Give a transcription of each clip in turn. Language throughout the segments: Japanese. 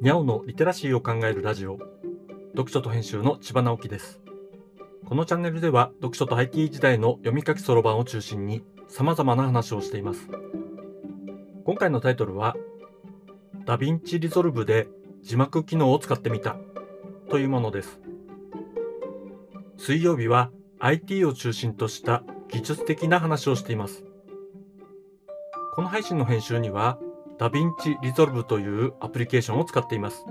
にゃおのリテラシーを考えるラジオ。読書と編集の千葉直樹です。このチャンネルでは読書と IT 時代の読み書きそろばんを中心に様々な話をしています。今回のタイトルは DaVinci Resolve で字幕機能を使ってみた。というものです。水曜日は IT を中心とした技術的な話をしています。この配信の編集には DaVinci Resolve というアプリケーションを使っています。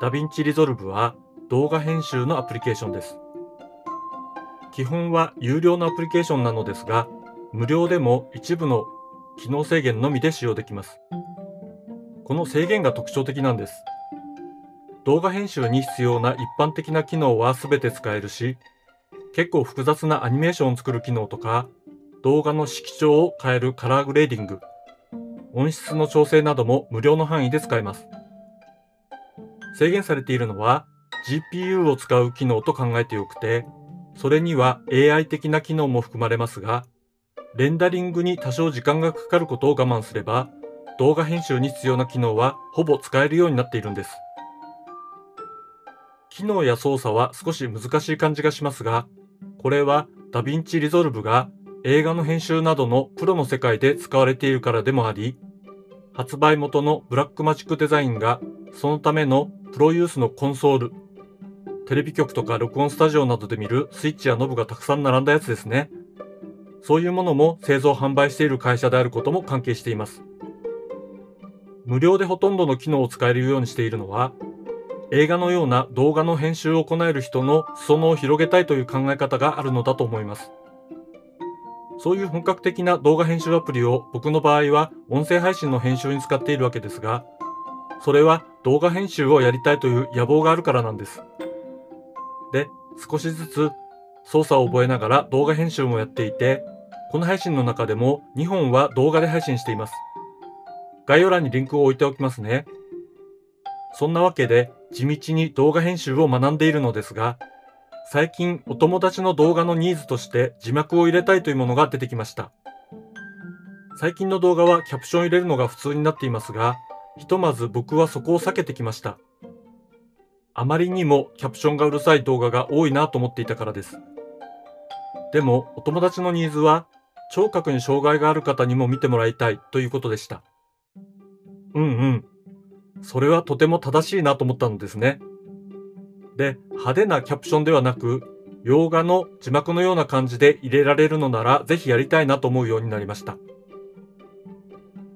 DaVinci Resolve は動画編集のアプリケーションです。基本は有料のアプリケーションなのですが、無料でも一部の機能制限のみで使用できます。この制限が特徴的なんです。動画編集に必要な一般的な機能は全て使えるし、結構複雑なアニメーションを作る機能とか、動画の色調を変えるカラーグレーディング、音質の調整なども無料の範囲で使えます。制限されているのは GPU を使う機能と考えてよくて、それには AI 的な機能も含まれますが、レンダリングに多少時間がかかることを我慢すれば、動画編集に必要な機能はほぼ使えるようになっているんです。機能や操作は少し難しい感じがしますが、これは DaVinci Resolve が映画の編集などのプロの世界で使われているからでもあり、発売元の Blackmagic Design がそのためのプロユースのコンソール、テレビ局とか録音スタジオなどで見るスイッチやノブがたくさん並んだやつですね。そういうものも製造販売している会社であることも関係しています。無料でほとんどの機能を使えるようにしているのは、映画のような動画の編集を行える人の裾野を広げたいという考え方があるのだと思います。そういう本格的な動画編集アプリを僕の場合は音声配信の編集に使っているわけですが、それは動画編集をやりたいという野望があるからなんです。で、少しずつ操作を覚えながら動画編集もやっていて、この配信の中でも2本は動画で配信しています。概要欄にリンクを置いておきますね。そんなわけで地道に動画編集を学んでいるのですが、最近お友達の動画のニーズとして字幕を入れたいというものが出てきました。最近の動画はキャプション入れるのが普通になっていますが、ひとまず僕はそこを避けてきました。あまりにもキャプションがうるさい動画が多いなと思っていたからです。でもお友達のニーズは聴覚に障害がある方にも見てもらいたいということでした。うんうん。それはとても正しいなと思ったのですね。で、派手なキャプションではなく、洋画の字幕のような感じで入れられるのなら、ぜひやりたいなと思うようになりました。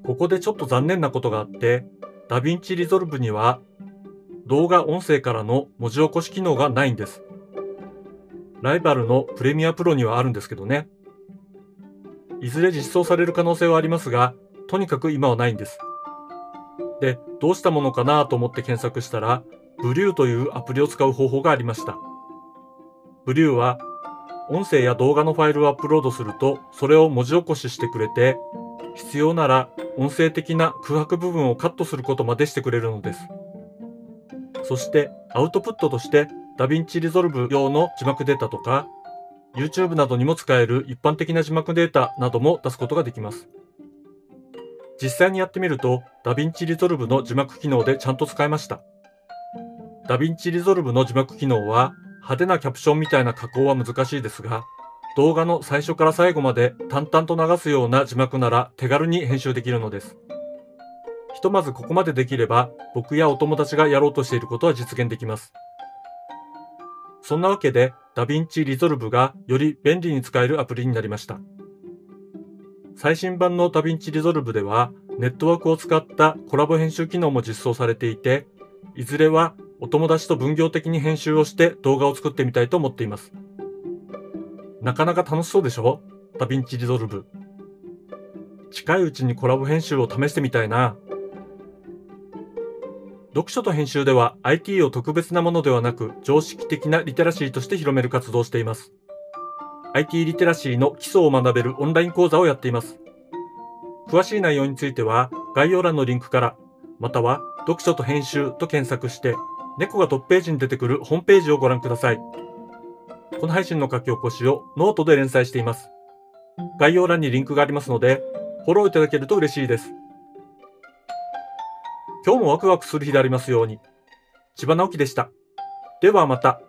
ここでちょっと残念なことがあって、 DaVinci Resolve には、動画音声からの文字起こし機能がないんです。ライバルのプレミアプロにはあるんですけどね。いずれ実装される可能性はありますが、とにかく今はないんです。で、どうしたものかなと思って検索したら、ブリューというアプリを使う方法がありました。ブリューは音声や動画のファイルをアップロードするとそれを文字起こししてくれて必要なら音声的な空白部分をカットすることまでしてくれるのです。そしてアウトプットとして DaVinci Resolve 用の字幕データとか YouTube などにも使える一般的な字幕データなども出すことができます。実際にやってみると DaVinci Resolve の字幕機能でちゃんと使えました。 DaVinci Resolve の字幕機能は派手なキャプションみたいな加工は難しいですが、動画の最初から最後まで淡々と流すような字幕なら手軽に編集できるのです。ひとまずここまでできれば、僕やお友達がやろうとしていることは実現できます。そんなわけで、 DaVinci Resolve がより便利に使えるアプリになりました。最新版の DaVinci Resolve では、ネットワークを使ったコラボ編集機能も実装されていて、いずれはお友達と分業的に編集をして動画を作ってみたいと思っています。なかなか楽しそうでしょ？DaVinci Resolve。近いうちにコラボ編集を試してみたいな。読書と編集では IT を特別なものではなく常識的なリテラシーとして広める活動をしています。IT リテラシーの基礎を学べるオンライン講座をやっています。詳しい内容については概要欄のリンクから、または読書と編集と検索して猫がトップページに出てくるホームページをご覧ください。この配信の書き起こしをノートで連載しています。概要欄にリンクがありますので、フォローいただけると嬉しいです。今日もワクワクする日でありますように。千葉直樹でした。ではまた。